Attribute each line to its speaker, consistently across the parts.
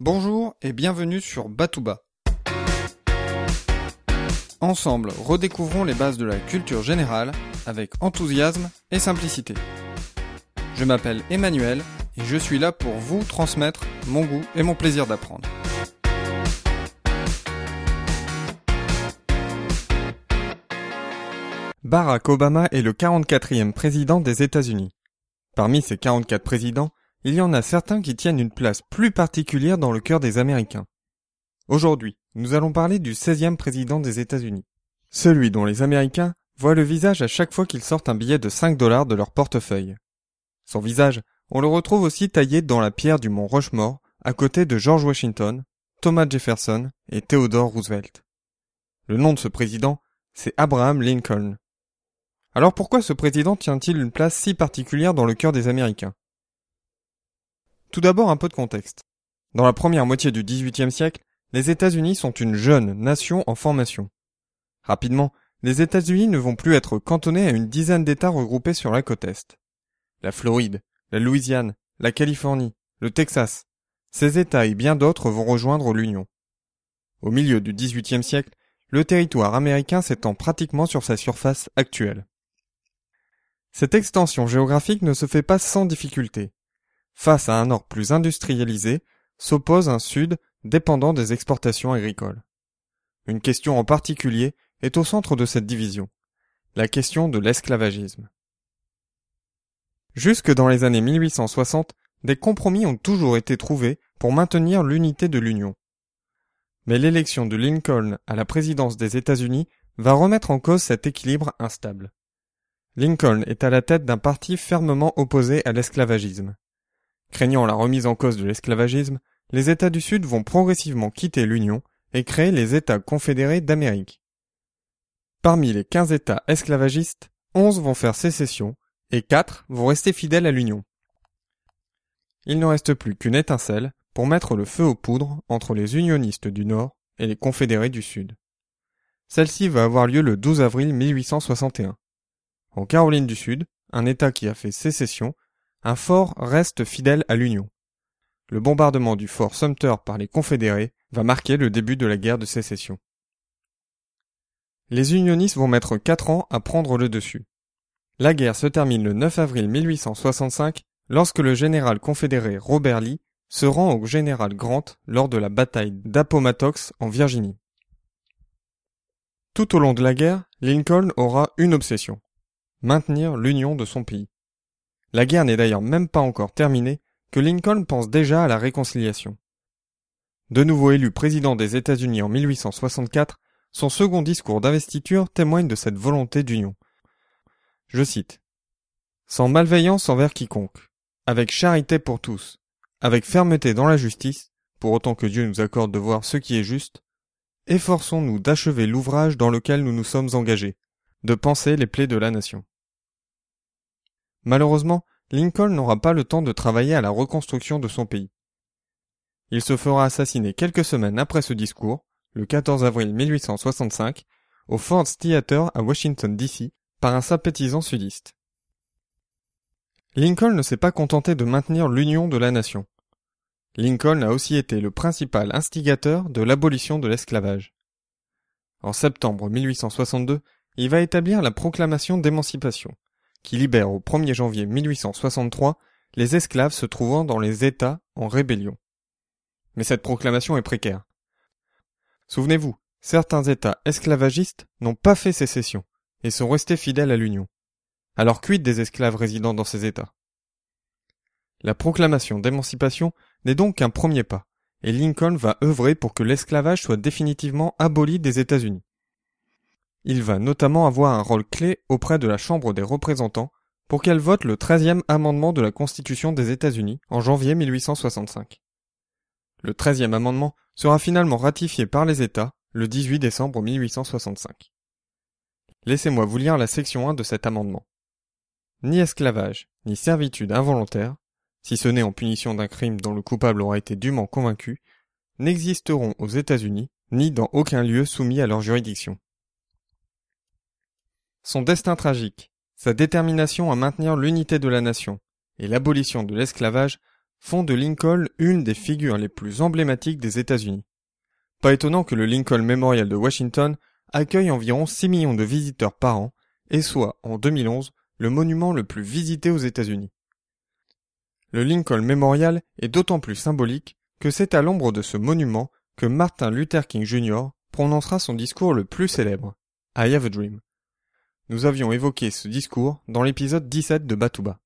Speaker 1: Bonjour et bienvenue sur Batouba. Ensemble, redécouvrons les bases de la culture générale avec enthousiasme et simplicité. Je m'appelle Emmanuel et je suis là pour vous transmettre mon goût et mon plaisir d'apprendre. Barack Obama est le 44e président des États-Unis. Parmi ces 44 présidents, il y en a certains qui tiennent une place plus particulière dans le cœur des Américains. Aujourd'hui, nous allons parler du 16e président des États-Unis. Celui dont les Américains voient le visage à chaque fois qu'ils sortent un billet de 5 dollars de leur portefeuille. Son visage, on le retrouve aussi taillé dans la pierre du mont Rushmore, à côté de George Washington, Thomas Jefferson et Theodore Roosevelt. Le nom de ce président, c'est Abraham Lincoln. Alors pourquoi ce président tient-il une place si particulière dans le cœur des Américains? Tout d'abord un peu de contexte. Dans la première moitié du XVIIIe siècle, les États-Unis sont une jeune nation en formation. Rapidement, les États-Unis ne vont plus être cantonnés à une dizaine d'États regroupés sur la côte Est. La Floride, la Louisiane, la Californie, le Texas, ces États et bien d'autres vont rejoindre l'Union. Au milieu du XVIIIe siècle, le territoire américain s'étend pratiquement sur sa surface actuelle. Cette extension géographique ne se fait pas sans difficulté. Face à un nord plus industrialisé, s'oppose un sud dépendant des exportations agricoles. Une question en particulier est au centre de cette division, la question de l'esclavagisme. Jusque dans les années 1860, des compromis ont toujours été trouvés pour maintenir l'unité de l'Union. Mais l'élection de Lincoln à la présidence des États-Unis va remettre en cause cet équilibre instable. Lincoln est à la tête d'un parti fermement opposé à l'esclavagisme. Craignant la remise en cause de l'esclavagisme, les États du Sud vont progressivement quitter l'Union et créer les États confédérés d'Amérique. Parmi les 15 États esclavagistes, 11 vont faire sécession et 4 vont rester fidèles à l'Union. Il ne reste plus qu'une étincelle pour mettre le feu aux poudres entre les unionistes du Nord et les confédérés du Sud. Celle-ci va avoir lieu le 12 avril 1861. En Caroline du Sud, un État qui a fait sécession, un fort reste fidèle à l'Union. Le bombardement du fort Sumter par les Confédérés va marquer le début de la guerre de sécession. Les unionistes vont mettre quatre ans à prendre le dessus. La guerre se termine le 9 avril 1865 lorsque le général confédéré Robert Lee se rend au général Grant lors de la bataille d'Appomattox en Virginie. Tout au long de la guerre, Lincoln aura une obsession maintenir l'union de son pays. La guerre n'est d'ailleurs même pas encore terminée que Lincoln pense déjà à la réconciliation. De nouveau élu président des États-Unis en 1864, son second discours d'investiture témoigne de cette volonté d'union. Je cite. Sans malveillance envers quiconque, avec charité pour tous, avec fermeté dans la justice, pour autant que Dieu nous accorde de voir ce qui est juste, efforçons-nous d'achever l'ouvrage dans lequel nous nous sommes engagés, de penser les plaies de la nation. Malheureusement, Lincoln n'aura pas le temps de travailler à la reconstruction de son pays. Il se fera assassiner quelques semaines après ce discours, le 14 avril 1865, au Ford's Theater à Washington DC, par un sympathisant sudiste. Lincoln ne s'est pas contenté de maintenir l'union de la nation. Lincoln a aussi été le principal instigateur de l'abolition de l'esclavage. En septembre 1862, il va établir la proclamation d'émancipation, qui libère au 1er janvier 1863 les esclaves se trouvant dans les États en rébellion. Mais cette proclamation est précaire. Souvenez-vous, certains États esclavagistes n'ont pas fait sécession et sont restés fidèles à l'Union. Alors quid des esclaves résidant dans ces États La proclamation d'émancipation n'est donc qu'un premier pas, et Lincoln va œuvrer pour que l'esclavage soit définitivement aboli des États-Unis. Il va notamment avoir un rôle clé auprès de la Chambre des représentants pour qu'elle vote le 13e amendement de la Constitution des États-Unis en janvier 1865. Le 13e amendement sera finalement ratifié par les États le 18 décembre 1865. Laissez-moi vous lire la section 1 de cet amendement. Ni esclavage, ni servitude involontaire, si ce n'est en punition d'un crime dont le coupable aura été dûment convaincu, n'existeront aux États-Unis ni dans aucun lieu soumis à leur juridiction. Son destin tragique, sa détermination à maintenir l'unité de la nation et l'abolition de l'esclavage font de Lincoln une des figures les plus emblématiques des États-Unis. Pas étonnant que le Lincoln Memorial de Washington accueille environ 6 millions de visiteurs par an et soit, en 2011, le monument le plus visité aux États-Unis. Le Lincoln Memorial est d'autant plus symbolique que c'est à l'ombre de ce monument que Martin Luther King Jr. prononcera son discours le plus célèbre, I Have a Dream. Nous avions évoqué ce discours dans l'épisode 17 de Batouba.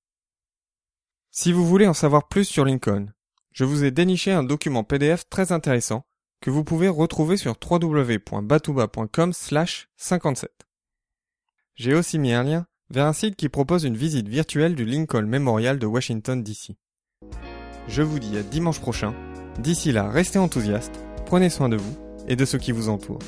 Speaker 1: Si vous voulez en savoir plus sur Lincoln, je vous ai déniché un document PDF très intéressant que vous pouvez retrouver sur www.batouba.com 57. J'ai aussi mis un lien vers un site qui propose une visite virtuelle du Lincoln Memorial de Washington DC. Je vous dis à dimanche prochain. D'ici là, restez enthousiastes, prenez soin de vous et de ceux qui vous entourent.